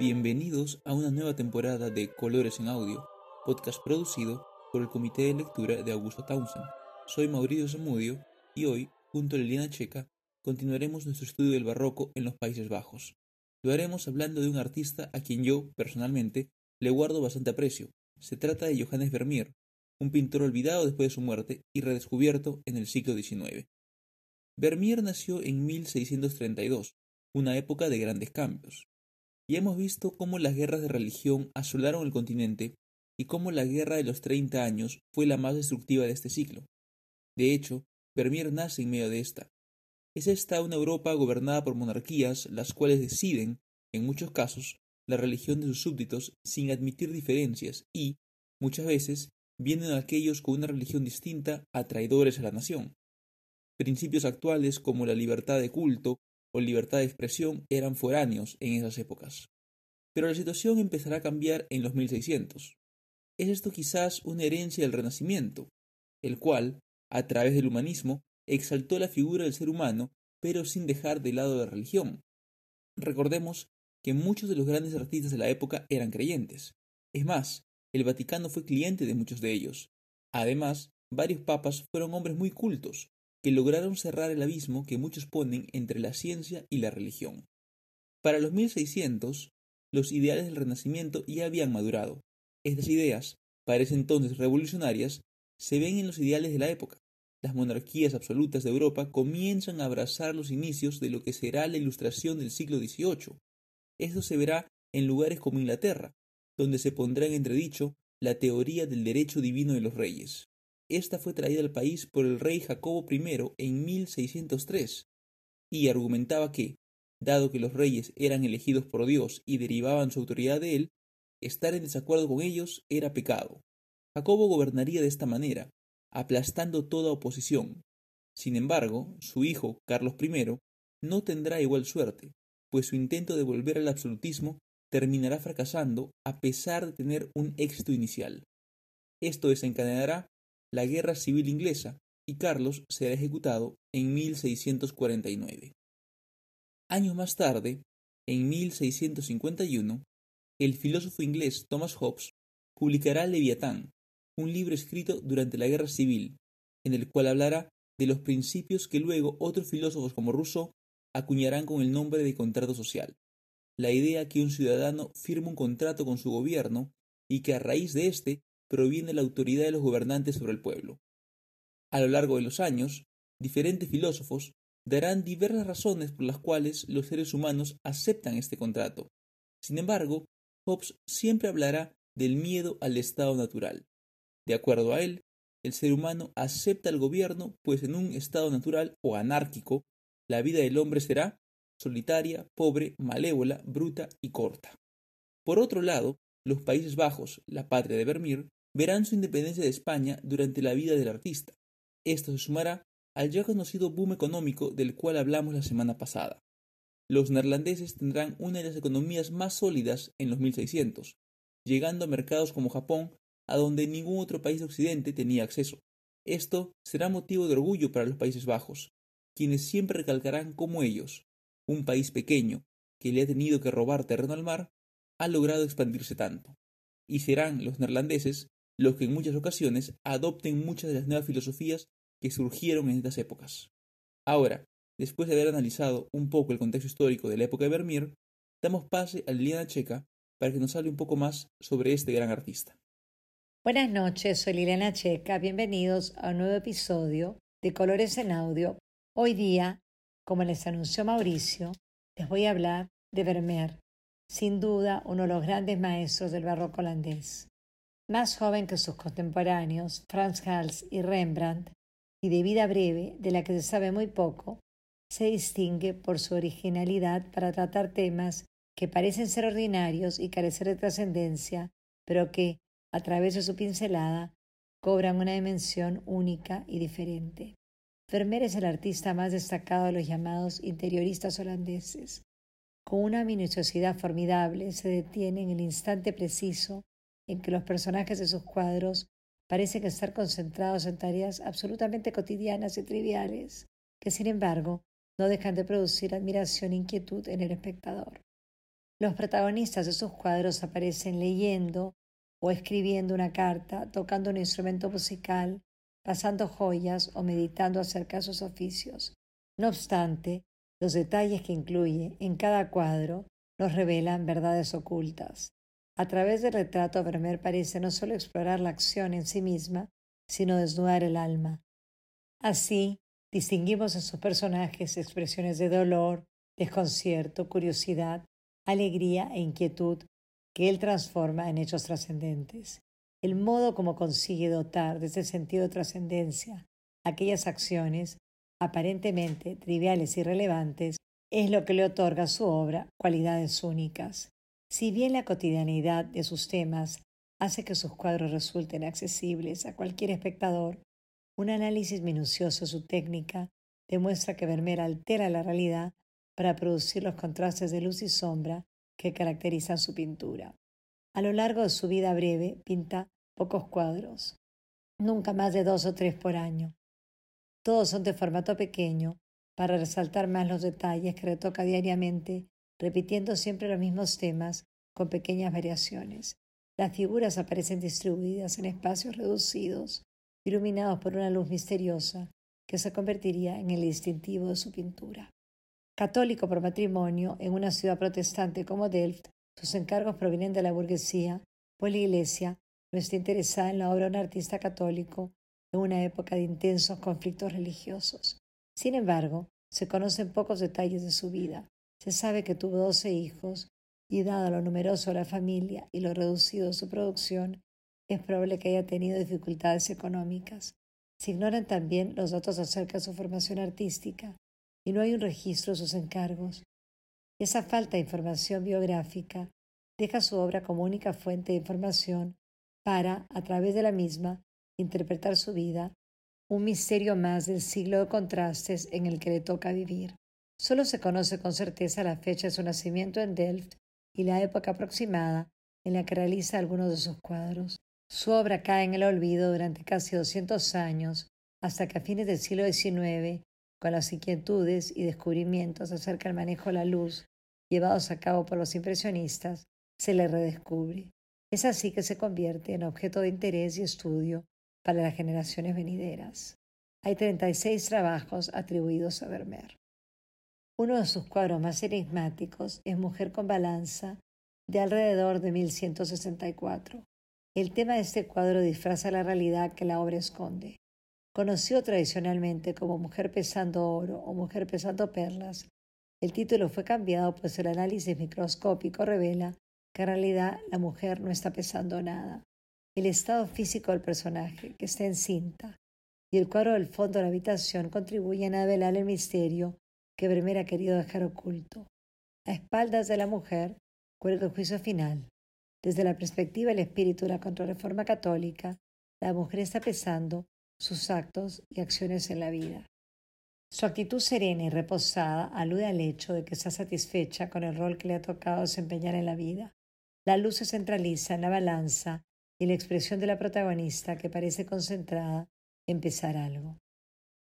Bienvenidos a una nueva temporada de Colores en Audio, podcast producido por el Comité de Lectura de Augusto Townsend. Soy Mauricio Zamudio y hoy, junto a Liliana Checa, continuaremos nuestro estudio del barroco en los Países Bajos. Lo haremos hablando de un artista a quien yo, personalmente, le guardo bastante aprecio. Se trata de Johannes Vermeer, un pintor olvidado después de su muerte y redescubierto en el siglo XIX. Vermeer nació en 1632, una época de grandes cambios. Y hemos visto cómo las guerras de religión asolaron el continente y cómo la Guerra de los Treinta Años fue la más destructiva de este siglo. De hecho, Vermeer nace en medio de esta. Es esta una Europa gobernada por monarquías, las cuales deciden, en muchos casos, la religión de sus súbditos sin admitir diferencias y, muchas veces, vienen aquellos con una religión distinta a traidores a la nación. Principios actuales como la libertad de culto libertad de expresión eran foráneos en esas épocas. Pero la situación empezará a cambiar en los 1600. Es esto quizás una herencia del Renacimiento, el cual, a través del humanismo, exaltó la figura del ser humano, pero sin dejar de lado la religión. Recordemos que muchos de los grandes artistas de la época eran creyentes. Es más, el Vaticano fue cliente de muchos de ellos. Además, varios papas fueron hombres muy cultos, que lograron cerrar el abismo que muchos ponen entre la ciencia y la religión. Para los 1600, los ideales del Renacimiento ya habían madurado. Estas ideas, para ese entonces revolucionarias, se ven en los ideales de la época. Las monarquías absolutas de Europa comienzan a abrazar los inicios de lo que será la ilustración del siglo XVIII. Esto se verá en lugares como Inglaterra, donde se pondrá en entredicho la teoría del derecho divino de los reyes. Esta fue traída al país por el rey Jacobo I en 1603, y argumentaba que, dado que los reyes eran elegidos por Dios y derivaban su autoridad de él, estar en desacuerdo con ellos era pecado. Jacobo gobernaría de esta manera, aplastando toda oposición. Sin embargo, su hijo, Carlos I, no tendrá igual suerte, pues su intento de volver al absolutismo terminará fracasando a pesar de tener un éxito inicial. Esto desencadenará la Guerra Civil Inglesa y Carlos será ejecutado en 1649. Años más tarde, en 1651, el filósofo inglés Thomas Hobbes publicará Leviatán, un libro escrito durante la Guerra Civil, en el cual hablará de los principios que luego otros filósofos como Rousseau acuñarán con el nombre de contrato social, la idea que un ciudadano firma un contrato con su gobierno y que a raíz de éste proviene la autoridad de los gobernantes sobre el pueblo. A lo largo de los años, diferentes filósofos darán diversas razones por las cuales los seres humanos aceptan este contrato. Sin embargo, Hobbes siempre hablará del miedo al estado natural. De acuerdo a él, el ser humano acepta el gobierno, pues en un estado natural o anárquico, la vida del hombre será solitaria, pobre, malévola, bruta y corta. Por otro lado, los Países Bajos, la patria de Vermeer, verán su independencia de España durante la vida del artista. Esto se sumará al ya conocido boom económico del cual hablamos la semana pasada. Los neerlandeses tendrán una de las economías más sólidas en los 1600, llegando a mercados como Japón, a donde ningún otro país de Occidente tenía acceso. Esto será motivo de orgullo para los Países Bajos, quienes siempre recalcarán cómo ellos, un país pequeño que le ha tenido que robar terreno al mar, ha logrado expandirse tanto. Y serán los neerlandeses los que en muchas ocasiones adopten muchas de las nuevas filosofías que surgieron en estas épocas. Ahora, después de haber analizado un poco el contexto histórico de la época de Vermeer, damos pase a Liliana Checa para que nos hable un poco más sobre este gran artista. Buenas noches, soy Liliana Checa, bienvenidos a un nuevo episodio de Colores en Audio. Hoy día, como les anunció Mauricio, les voy a hablar de Vermeer, sin duda uno de los grandes maestros del barroco holandés. Más joven que sus contemporáneos, Frans Hals y Rembrandt, y de vida breve, de la que se sabe muy poco, se distingue por su originalidad para tratar temas que parecen ser ordinarios y carecer de trascendencia, pero que, a través de su pincelada, cobran una dimensión única y diferente. Vermeer es el artista más destacado de los llamados interioristas holandeses. Con una minuciosidad formidable se detiene en el instante preciso en que los personajes de sus cuadros parecen estar concentrados en tareas absolutamente cotidianas y triviales, que sin embargo no dejan de producir admiración e inquietud en el espectador. Los protagonistas de sus cuadros aparecen leyendo o escribiendo una carta, tocando un instrumento musical, pasando joyas o meditando acerca de sus oficios. No obstante, los detalles que incluye en cada cuadro nos revelan verdades ocultas. A través del retrato, Vermeer parece no solo explorar la acción en sí misma, sino desnudar el alma. Así, distinguimos en sus personajes expresiones de dolor, desconcierto, curiosidad, alegría e inquietud que él transforma en hechos trascendentes. El modo como consigue dotar de ese sentido de trascendencia aquellas acciones aparentemente triviales y relevantes es lo que le otorga a su obra cualidades únicas. Si bien la cotidianidad de sus temas hace que sus cuadros resulten accesibles a cualquier espectador, un análisis minucioso de su técnica demuestra que Vermeer altera la realidad para producir los contrastes de luz y sombra que caracterizan su pintura. A lo largo de su vida breve pinta pocos cuadros, nunca más de dos o tres por año. Todos son de formato pequeño para resaltar más los detalles que retoca diariamente, repitiendo siempre los mismos temas con pequeñas variaciones. Las figuras aparecen distribuidas en espacios reducidos, iluminados por una luz misteriosa que se convertiría en el distintivo de su pintura. Católico por matrimonio en una ciudad protestante como Delft, sus encargos provienen de la burguesía, pues la Iglesia no está interesada en la obra de un artista católico en una época de intensos conflictos religiosos. Sin embargo, se conocen pocos detalles de su vida. Se sabe que tuvo doce hijos y dado lo numeroso de la familia y lo reducido de su producción, es probable que haya tenido dificultades económicas. Se ignoran también los datos acerca de su formación artística y no hay un registro de sus encargos. Esa falta de información biográfica deja su obra como única fuente de información para, a través de la misma, interpretar su vida un misterio más del siglo de contrastes en el que le toca vivir. Solo se conoce con certeza la fecha de su nacimiento en Delft y la época aproximada en la que realiza algunos de sus cuadros. Su obra cae en el olvido durante casi 200 años, hasta que a fines del siglo XIX, con las inquietudes y descubrimientos acerca del manejo de la luz llevados a cabo por los impresionistas, se le redescubre. Es así que se convierte en objeto de interés y estudio para las generaciones venideras. Hay 36 trabajos atribuidos a Vermeer. Uno de sus cuadros más enigmáticos es Mujer con balanza, de alrededor de 1164. El tema de este cuadro disfraza la realidad que la obra esconde. Conocido tradicionalmente como Mujer pesando oro o Mujer pesando perlas, el título fue cambiado pues el análisis microscópico revela que en realidad la mujer no está pesando nada el estado físico del personaje, que está encinta, y el cuadro del fondo de la habitación contribuyen a develar el misterio que Vermeer ha querido dejar oculto. A espaldas de la mujer cuelga el juicio final. Desde la perspectiva del espíritu de la contrarreforma católica, la mujer está pesando sus actos y acciones en la vida. Su actitud serena y reposada alude al hecho de que está satisfecha con el rol que le ha tocado desempeñar en la vida. La luz se centraliza en la balanza y la expresión de la protagonista que parece concentrada en pesar algo.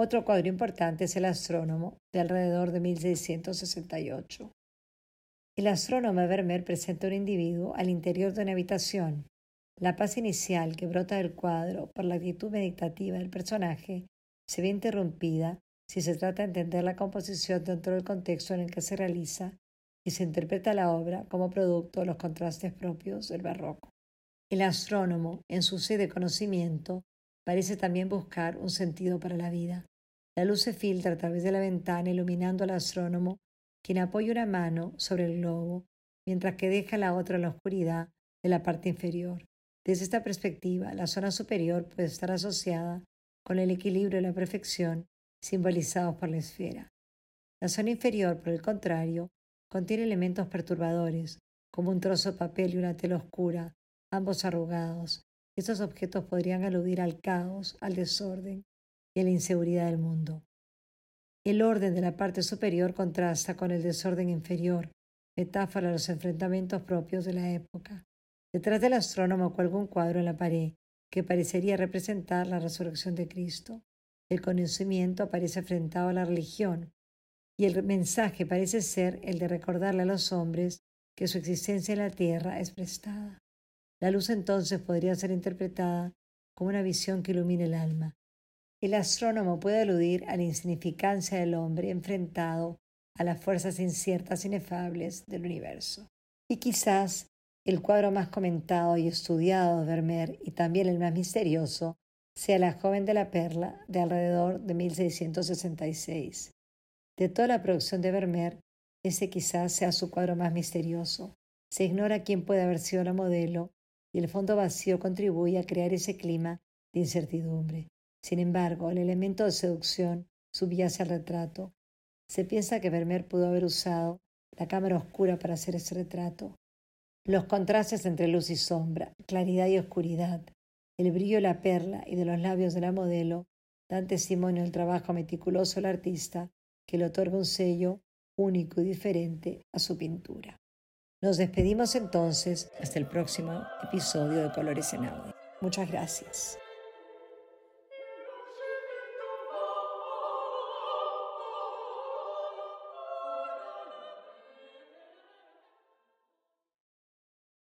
Otro cuadro importante es El astrónomo, de alrededor de 1668. El astrónomo Vermeer presenta un individuo al interior de una habitación. La paz inicial que brota del cuadro por la actitud meditativa del personaje se ve interrumpida si se trata de entender la composición dentro del contexto en el que se realiza y se interpreta la obra como producto de los contrastes propios del barroco. El astrónomo, en su sed de conocimiento, parece también buscar un sentido para la vida. La luz se filtra a través de la ventana iluminando al astrónomo, quien apoya una mano sobre el globo, mientras que deja la otra en la oscuridad de la parte inferior. Desde esta perspectiva, la zona superior puede estar asociada con el equilibrio y la perfección simbolizados por la esfera. La zona inferior, por el contrario, contiene elementos perturbadores, como un trozo de papel y una tela oscura, ambos arrugados. Estos objetos podrían aludir al caos, al desorden y a la inseguridad del mundo. El orden de la parte superior contrasta con el desorden inferior, metáfora de los enfrentamientos propios de la época. Detrás del astrónomo cuelga un cuadro en la pared que parecería representar la resurrección de Cristo. El conocimiento aparece enfrentado a la religión y el mensaje parece ser el de recordarle a los hombres que su existencia en la Tierra es prestada. La luz entonces podría ser interpretada como una visión que ilumina el alma. El astrónomo puede aludir a la insignificancia del hombre enfrentado a las fuerzas inciertas e inefables del universo. Y quizás el cuadro más comentado y estudiado de Vermeer y también el más misterioso sea La joven de la perla de alrededor de 1666. De toda la producción de Vermeer, ese quizás sea su cuadro más misterioso. Se ignora quién puede haber sido la modelo el fondo vacío contribuye a crear ese clima de incertidumbre. Sin embargo, el elemento de seducción subyace al retrato. Se piensa que Vermeer pudo haber usado la cámara oscura para hacer ese retrato. Los contrastes entre luz y sombra, claridad y oscuridad, el brillo de la perla y de los labios de la modelo dan testimonio del trabajo meticuloso del artista que le otorga un sello único y diferente a su pintura. Nos despedimos entonces hasta el próximo episodio de Colores en Audio. Muchas gracias.